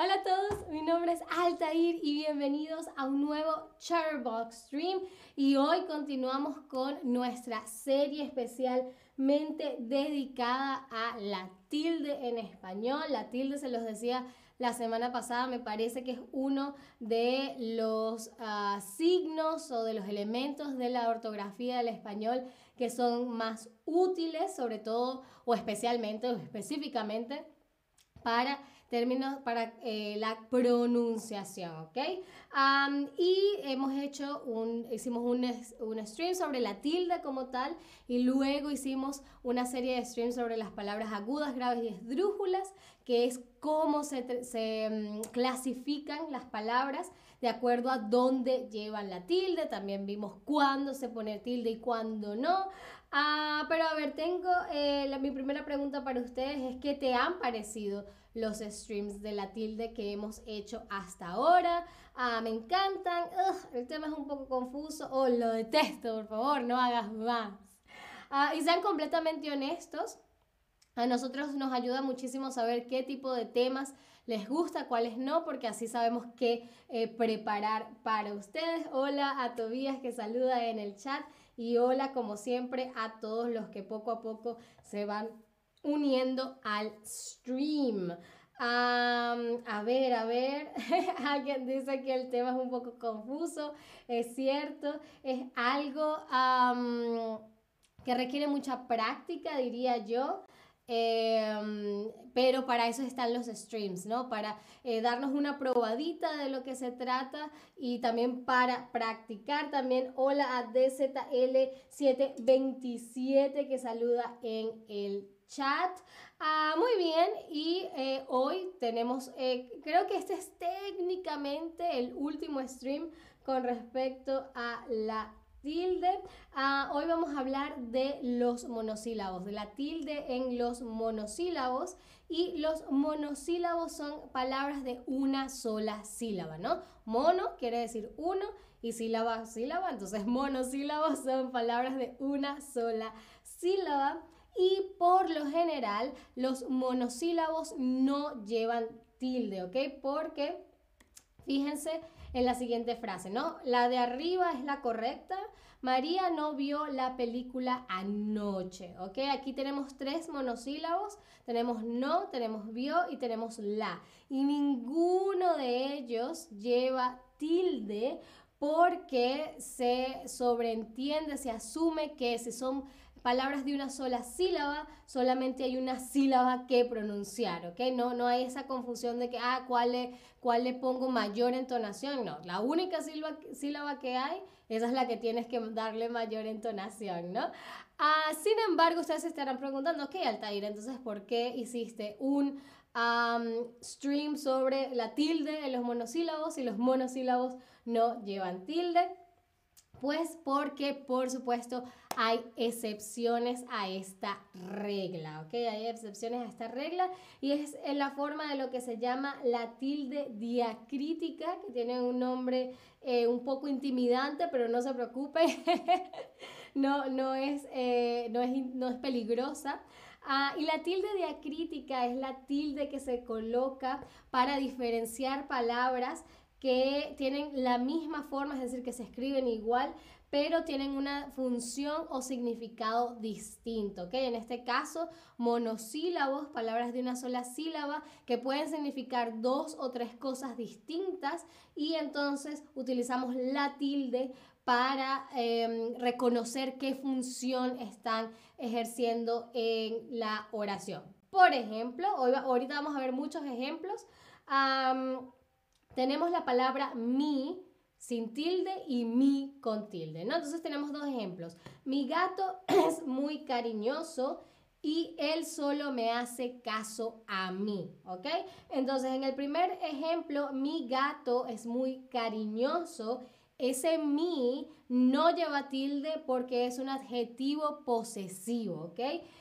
Hola a todos, mi nombre es Altair y bienvenidos a un nuevo Charbox Stream y hoy continuamos con nuestra serie especialmente dedicada a la tilde en español. La tilde se los decía la semana pasada, me parece que es uno de los ah, signos o de los elementos de la ortografía del español que son más útiles, sobre todo o especialmente o específicamente para términos para eh, la pronunciación, ¿ok? y hemos hecho un, hicimos un, un, stream sobre la tilde como tal y luego hicimos una serie de streams sobre las palabras agudas, graves y esdrújulas, que es cómo se, se mm, clasifican las palabras de acuerdo a dónde llevan la tilde. También vimos cuándo se pone tilde y cuándo no. Ah, pero a ver, tengo eh, mi primera pregunta para ustedes es ¿qué te han parecido los streams de la tilde que hemos hecho hasta ahora? Ah, me encantan, el tema es un poco confuso, oh, lo detesto, por favor, no hagas más. Ah, y sean completamente honestos, a nosotros nos ayuda muchísimo saber qué tipo de temas les gusta, cuáles no, porque así sabemos qué eh, preparar para ustedes. Hola a Tobías que saluda en el chat y hola como siempre a todos los que poco a poco se van uniendo al stream. a ver, a ver, alguien dice que el tema es un poco confuso, es cierto, es algo que requiere mucha práctica, diría yo. Em, pero para eso están los streams, ¿no? Para eh, darnos una probadita de lo que se trata y también para practicar. También hola a DZL727 que saluda en el chat. Ah, muy bien, y eh, hoy tenemos, eh, creo que este es técnicamente el último stream con respecto a la tilde. Ah, hoy vamos a hablar de los monosílabos, de la tilde en los monosílabos. Y los monosílabos son palabras de una sola sílaba, ¿no? Mono quiere decir uno y sílaba, sílaba. Entonces monosílabos son palabras de una sola sílaba. Y por lo general los monosílabos no llevan tilde, ¿ok? Porque fíjense en la siguiente frase, ¿no? La de arriba es la correcta. María no vio la película anoche, ¿ok? Aquí tenemos tres monosílabos, tenemos no, tenemos vio y tenemos la. Y ninguno de ellos lleva tilde porque se sobreentiende, se asume que si son palabras de una sola sílaba, solamente hay una sílaba que pronunciar, ¿ok? No, no hay esa confusión de que, ah, ¿cuál le, cuál le pongo mayor entonación? No, la única sílaba, sílaba que hay, esa es la que tienes que darle mayor entonación, ¿no? Ah, sin embargo, ustedes se estarán preguntando, ok, Altair, entonces, ¿por qué hiciste un stream sobre la tilde en los monosílabos y los monosílabos no llevan tilde? Pues porque, por supuesto, hay excepciones a esta regla, ¿ok? Hay excepciones a esta regla y es en la forma de lo que se llama la tilde diacrítica, que tiene un nombre eh, un poco intimidante, pero no se preocupe, no, no, es, eh, no, es, no es peligrosa. Ah, y la tilde diacrítica es la tilde que se coloca para diferenciar palabras que tienen la misma forma, es decir, que se escriben igual, pero tienen una función o significado distinto, ¿ok? En este caso, monosílabos, palabras de una sola sílaba, que pueden significar dos o tres cosas distintas y entonces utilizamos la tilde para em, reconocer qué función están ejerciendo en la oración. Por ejemplo, hoy, ahorita vamos a ver muchos ejemplos tenemos la palabra mi sin tilde y mi con tilde, ¿no? Entonces tenemos dos ejemplos. Mi gato es muy cariñoso y él solo me hace caso a mí, ¿ok? Entonces en el primer ejemplo, mi gato es muy cariñoso ese mi no lleva tilde porque es un adjetivo posesivo, ¿ok?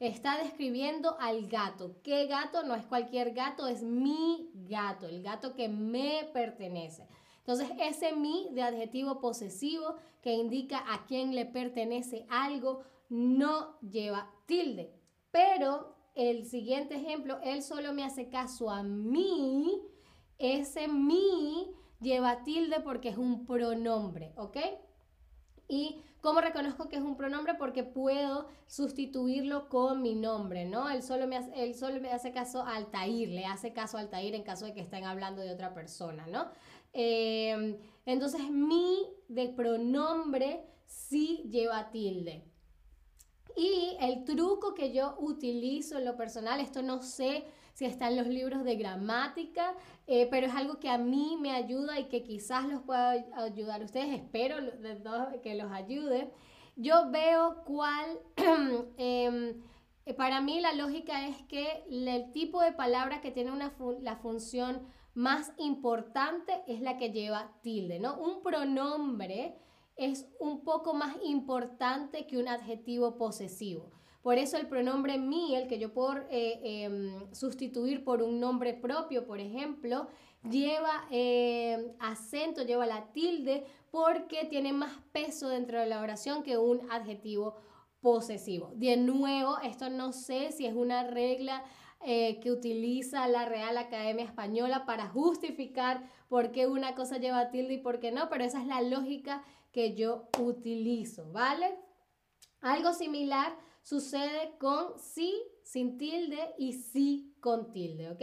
Está describiendo al gato. ¿Qué gato? No es cualquier gato, es mi gato, el gato que me pertenece. Entonces, ese mi de adjetivo posesivo que indica a quién le pertenece algo no lleva tilde. Pero el siguiente ejemplo, él solo me hace caso a mí ese mi lleva tilde porque es un pronombre, ¿ok? Y ¿Cómo reconozco que es un pronombre? Porque puedo sustituirlo con mi nombre, ¿no? Él solo me hace, solo me hace caso a Altair, le hace caso a Altair en caso de que estén hablando de otra persona, ¿no? Em, entonces, mi de pronombre sí lleva tilde. Y el truco que yo utilizo en lo personal, esto no sé si está en los libros de gramática, eh, pero es algo que a mí me ayuda y que quizás los pueda ayudar a ustedes, espero que los ayude. Yo veo cuál, em, para mí la lógica es que el tipo de palabra que tiene una la función más importante es la que lleva tilde, ¿no? Un pronombre es un poco más importante que un adjetivo posesivo. Por eso el pronombre mi, el que yo puedo eh, em, sustituir por un nombre propio, por ejemplo, lleva em, acento, lleva la tilde, porque tiene más peso dentro de la oración que un adjetivo posesivo. De nuevo, esto no sé si es una regla eh, que utiliza la Real Academia Española para justificar por qué una cosa lleva tilde y por qué no, pero esa es la lógica que yo utilizo, ¿vale? Algo similar sucede con sí sin tilde y sí con tilde, ¿ok?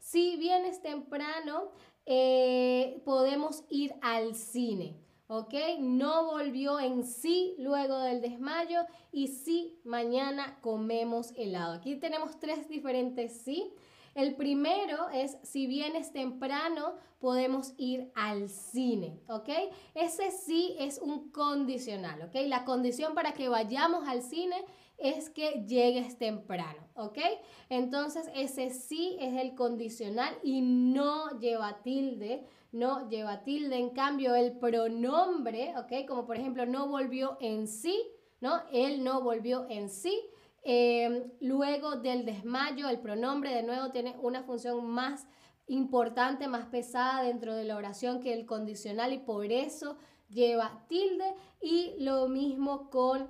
Si vienes temprano, eh, podemos ir al cine, ¿ok? No volvió en sí luego del desmayo y sí mañana comemos helado. Aquí tenemos tres diferentes sí. El primero es, si vienes temprano, podemos ir al cine, ¿ok? Ese sí es un condicional, ¿ok? La condición para que vayamos al cine es que llegues temprano, ¿ok? Entonces ese sí es el condicional y no lleva tilde, no lleva tilde. En cambio, el pronombre, ¿ok? Como por ejemplo, no volvió en sí, ¿no? Él no volvió en sí. Em, luego del desmayo, el pronombre de nuevo tiene una función más importante, más pesada dentro de la oración que el condicional y por eso lleva tilde. Y lo mismo con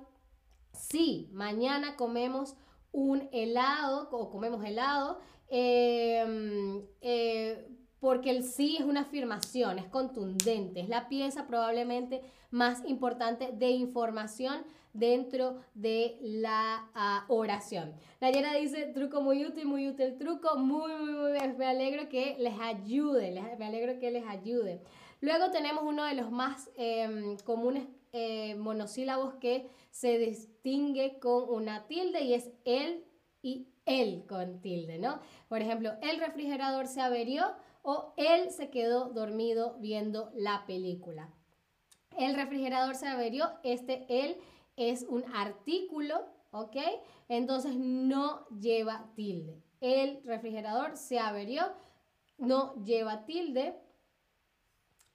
si mañana comemos un helado o comemos helado, em, eh, porque el sí es una afirmación, es contundente, es la pieza probablemente más importante de información dentro de la uh, oración. Nayera dice, truco muy útil, muy útil truco, muy, muy, muy me alegro que les ayude, me alegro que les ayude. Luego tenemos uno de los más em, comunes eh, monosílabos que se distingue con una tilde y es él y él con tilde, ¿no? Por ejemplo, el refrigerador se averió o él se quedó dormido viendo la película. El refrigerador se averió, este él es un artículo, ¿ok? Entonces no lleva tilde. El refrigerador se averió, no lleva tilde.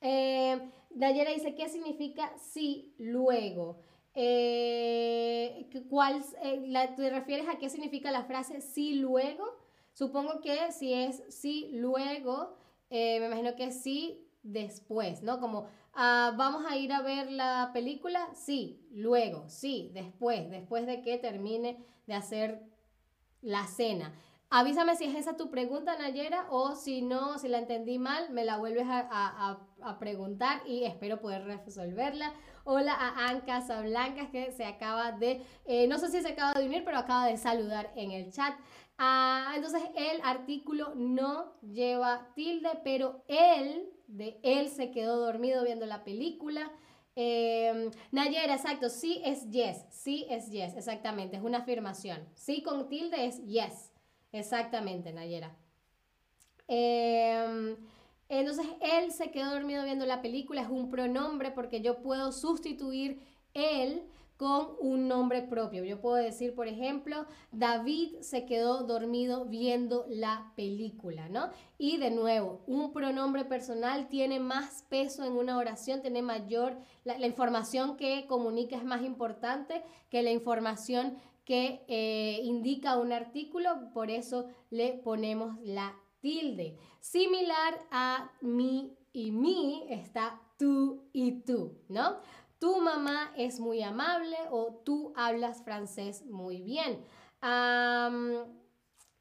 Eh, Dayera dice, ¿qué significa sí luego? Eh, ¿cuál, eh, ¿Te refieres a qué significa la frase sí luego? Supongo que si es sí luego, eh, me imagino que sí después, ¿no? Como ah, vamos a ir a ver la película, sí, luego, sí, después, después de que termine de hacer la cena. Avísame si es esa tu pregunta, Nayera, o si no, si la entendí mal, me la vuelves a, preguntar y espero poder resolverla. Hola a Anca Blancas que se acaba de, eh, no sé si se acaba de unir, pero acaba de saludar en el chat. Ah, entonces el artículo no lleva tilde, pero él, de él se quedó dormido viendo la película. Eh, Nayera, exacto, sí es yes, sí es yes, exactamente, es una afirmación. Sí con tilde es yes. Exactamente, Nayera. Em, entonces, él se quedó dormido viendo la película, es un pronombre porque yo puedo sustituir él con un nombre propio. Yo puedo decir, por ejemplo, David se quedó dormido viendo la película, ¿no? Y de nuevo, un pronombre personal tiene más peso en una oración, tiene mayor, la, información que comunica es más importante que la información que eh, indica un artículo, por eso le ponemos la tilde. Similar a mi y mi está tú y tú, ¿no? Tu mamá es muy amable o tú hablas francés muy bien.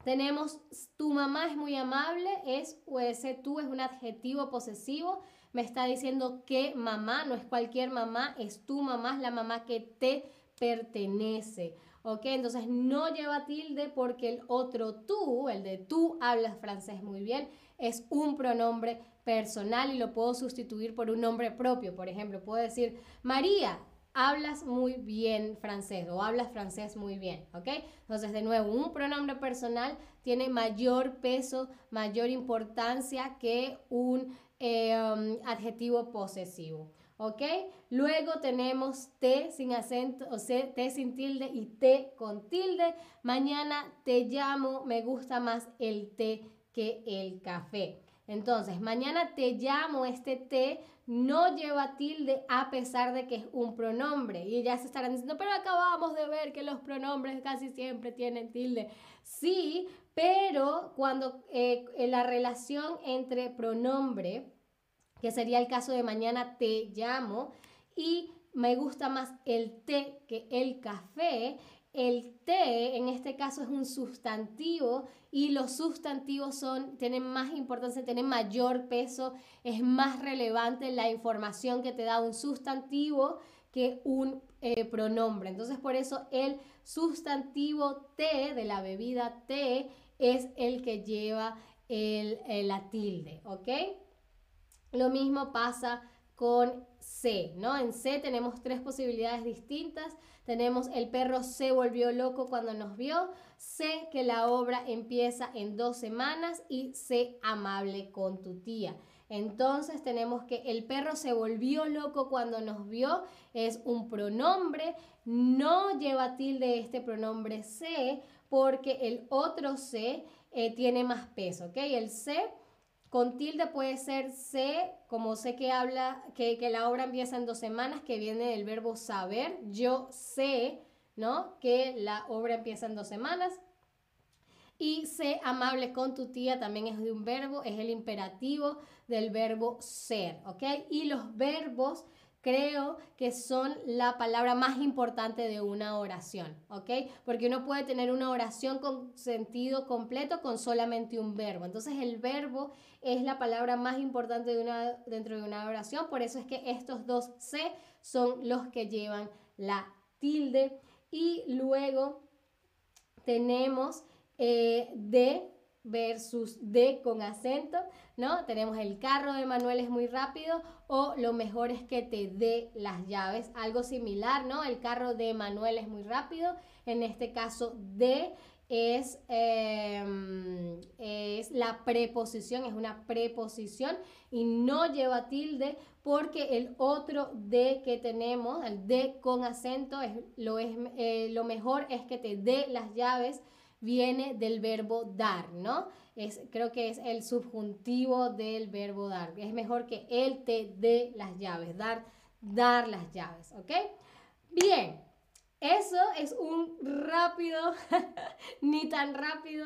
Tenemos tu mamá es muy amable, es o ese tú es un adjetivo posesivo. Me está diciendo que mamá, no es cualquier mamá, es tu mamá, es la mamá que te pertenece. ¿Ok? Entonces no lleva tilde porque el otro tú, el de tú hablas francés muy bien, es un pronombre personal y lo puedo sustituir por un nombre propio. Por ejemplo, puedo decir, María, hablas muy bien francés o hablas francés muy bien, ¿ok? Entonces, de nuevo, un pronombre personal tiene mayor peso, mayor importancia que un eh, um, adjetivo posesivo. ¿Ok? Luego tenemos T sin acento, o sea, T sin tilde y T con tilde. Mañana te llamo, me gusta más el té que el café. Entonces, mañana te llamo, este té no lleva tilde a pesar de que es un pronombre. Y ya se estarán diciendo, pero acabamos de ver que los pronombres casi siempre tienen tilde. Sí, pero cuando eh, la relación entre pronombre que sería el caso de mañana te llamo, y me gusta más el té que el café. El té en este caso es un sustantivo y los sustantivos son, tienen más importancia, tienen mayor peso, es más relevante la información que te da un sustantivo que un eh, pronombre. Entonces por eso el sustantivo té de la bebida té es el que lleva el, la tilde, ¿ok? Lo mismo pasa con C, ¿no? En C tenemos tres posibilidades distintas. Tenemos el perro se volvió loco cuando nos vio, sé que la obra empieza en dos semanas y sé amable con tu tía. Entonces tenemos que el perro se volvió loco cuando nos vio, es un pronombre, no lleva tilde este pronombre se porque el otro se eh, tiene más peso, ¿ok? El se con tilde puede ser sé, como sé que habla, que, la obra empieza en dos semanas, que viene del verbo saber. Yo sé, ¿no? Que la obra empieza en dos semanas. Y sé amable con tu tía también es de un verbo, es el imperativo del verbo ser, ¿ok? Y los verbos creo que son la palabra más importante de una oración, ¿ok? Porque uno puede tener una oración con sentido completo con solamente un verbo. Entonces el verbo es la palabra más importante de una, dentro de una oración, por eso es que estos dos C son los que llevan la tilde. Y luego tenemos eh, de versus de con acento, ¿no? Tenemos el carro de Manuel es muy rápido o lo mejor es que te dé las llaves, algo similar, ¿no? El carro de Manuel es muy rápido, en este caso de es, em, es la preposición, es una preposición y no lleva tilde porque el otro de que tenemos, el de con acento, es, lo, es, eh, lo mejor es que te dé las llaves viene del verbo dar, ¿no? Es, creo que es el subjuntivo del verbo dar. Es mejor que él te dé las llaves, dar, dar las llaves, ¿ok? Bien, eso es un rápido, ni tan rápido,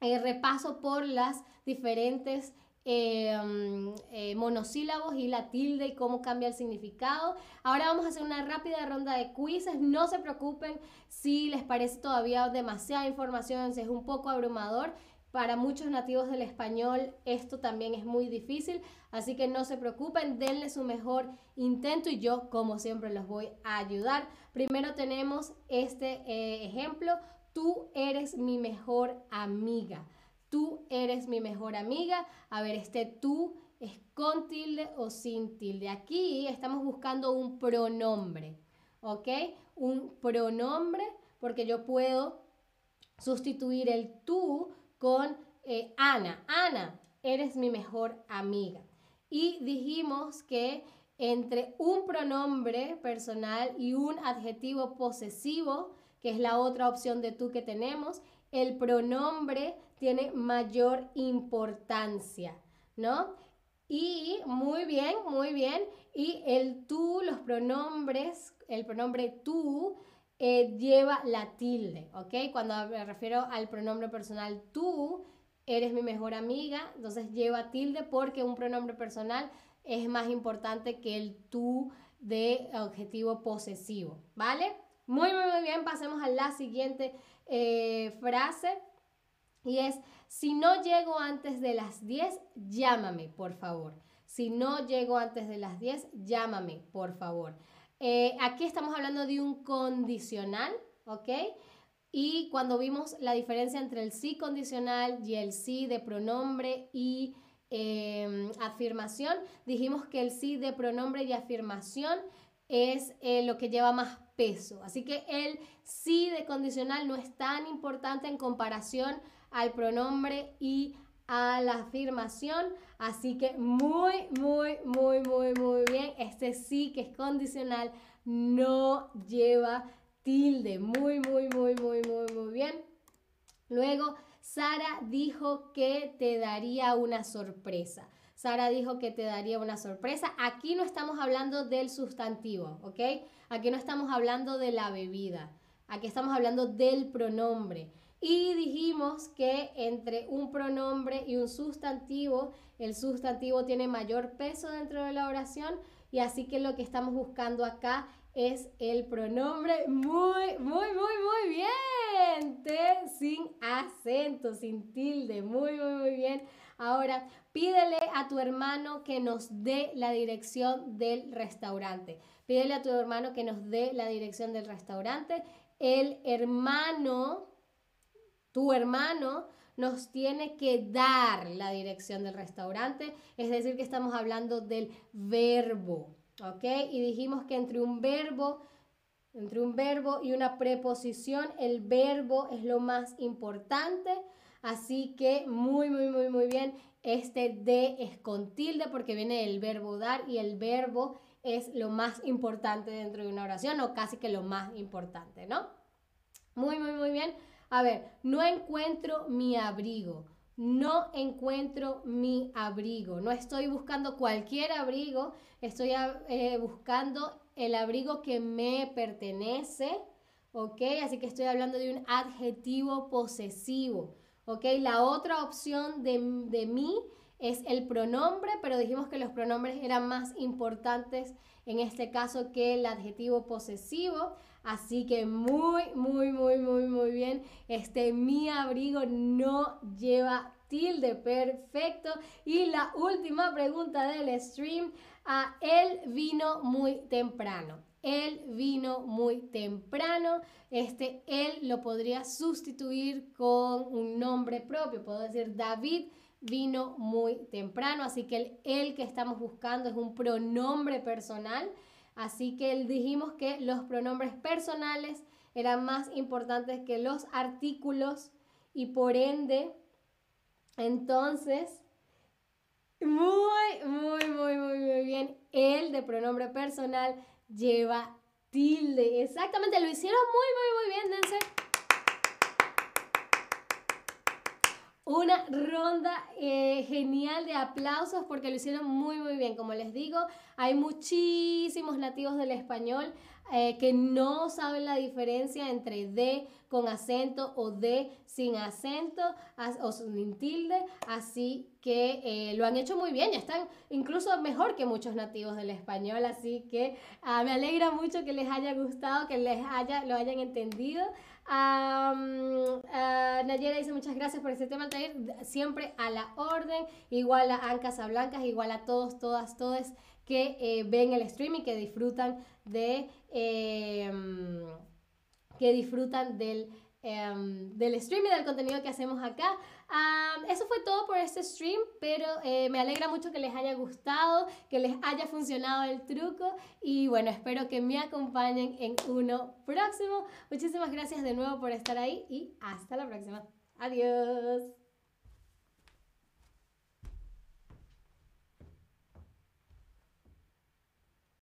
eh, repaso por las diferentes Em, eh, monosílabos y la tilde y cómo cambia el significado. Ahora vamos a hacer una rápida ronda de quizzes. No se preocupen si les parece todavía demasiada información, si es un poco abrumador. Para muchos nativos del español esto también es muy difícil, así que no se preocupen, denle su mejor intento y yo como siempre los voy a ayudar. Primero tenemos este eh, ejemplo, tú eres mi mejor amiga tú eres mi mejor amiga. A ver, este tú es con tilde o sin tilde. Aquí estamos buscando un pronombre, ¿ok? Un pronombre porque yo puedo sustituir el tú con eh, Ana. Ana, eres mi mejor amiga. Y dijimos que entre un pronombre personal y un adjetivo posesivo, que es la otra opción de tú que tenemos, el pronombre tiene mayor importancia, ¿no? Y muy bien, muy bien. Y el tú, los pronombres, el pronombre tú eh, lleva la tilde, ¿ok? Cuando me refiero al pronombre personal tú, eres mi mejor amiga, entonces lleva tilde porque un pronombre personal es más importante que el tú de objetivo posesivo, ¿vale? Muy, muy, muy bien. Pasemos a la siguiente eh, frase. Y es, si no llego antes de las 10, llámame, por favor. Si no llego antes de las 10, llámame, por favor. Eh, aquí estamos hablando de un condicional, ¿ok? Y cuando vimos la diferencia entre el sí condicional y el sí de pronombre y em, afirmación, dijimos que el sí de pronombre y afirmación es eh, lo que lleva más peso. Así que el sí de condicional no es tan importante en comparación al pronombre y a la afirmación. Así que muy, muy, muy, muy, muy bien. Este sí que es condicional no lleva tilde. Muy, muy, muy, muy, muy, muy bien. Luego, Sara dijo que te daría una sorpresa. Sara dijo que te daría una sorpresa. Aquí no estamos hablando del sustantivo, ¿ok? Aquí no estamos hablando de la bebida. Aquí estamos hablando del pronombre. Y dijimos que entre un pronombre y un sustantivo, el sustantivo tiene mayor peso dentro de la oración y así que lo que estamos buscando acá es el pronombre muy, muy, muy, muy bien. T sin acento, sin tilde. Muy, muy, muy bien. Ahora, pídele a tu hermano que nos dé la dirección del restaurante. Pídele a tu hermano que nos dé la dirección del restaurante. El hermano, tu hermano, nos tiene que dar la dirección del restaurante. Es decir, que estamos hablando del verbo. ¿ok? Y dijimos que entre un verbo, entre un verbo y una preposición, el verbo es lo más importante. Así que muy, muy, muy, muy bien. Este de es con tilde porque viene del verbo dar y el verbo es lo más importante dentro de una oración o casi que lo más importante, ¿no? Muy, muy, muy bien. A ver, no encuentro mi abrigo no encuentro mi abrigo. No estoy buscando cualquier abrigo, estoy eh, buscando el abrigo que me pertenece, ¿ok? Así que estoy hablando de un adjetivo posesivo, ¿ok? La otra opción de, de mí es el pronombre, pero dijimos que los pronombres eran más importantes en este caso que el adjetivo posesivo. Así que muy, muy, muy, muy, muy bien. Este mi abrigo no lleva tilde. Perfecto. Y la última pregunta del stream. A él vino muy temprano. Él vino muy temprano. Este él lo podría sustituir con un nombre propio. Puedo decir David vino muy temprano. Así que el él que estamos buscando es un pronombre personal. Así que dijimos que los pronombres personales eran más importantes que los artículos y por ende, entonces, muy, muy, muy, muy, muy bien, el de pronombre personal lleva tilde. Exactamente, lo hicieron muy, muy, muy bien, dense. Una ronda eh, genial de aplausos porque lo hicieron muy muy bien. Como les digo, hay muchísimos nativos del español eh, que no saben la diferencia entre de con acento o de sin acento o sin tilde, así que eh, lo han hecho muy bien, ya están incluso mejor que muchos nativos del español, así que ah, me alegra mucho que les haya gustado, que les haya, lo hayan entendido. Nayera dice muchas gracias por este tema siempre a la orden, igual a Ancas Blancas, igual a todos, todas, todos que eh, ven el streaming, que disfrutan de em, que disfrutan del, em, del stream y del contenido que hacemos acá. eso fue todo por este stream, pero eh, me alegra mucho que les haya gustado, que les haya funcionado el truco y bueno, espero que me acompañen en uno próximo. Muchísimas gracias de nuevo por estar ahí y hasta la próxima. Adiós.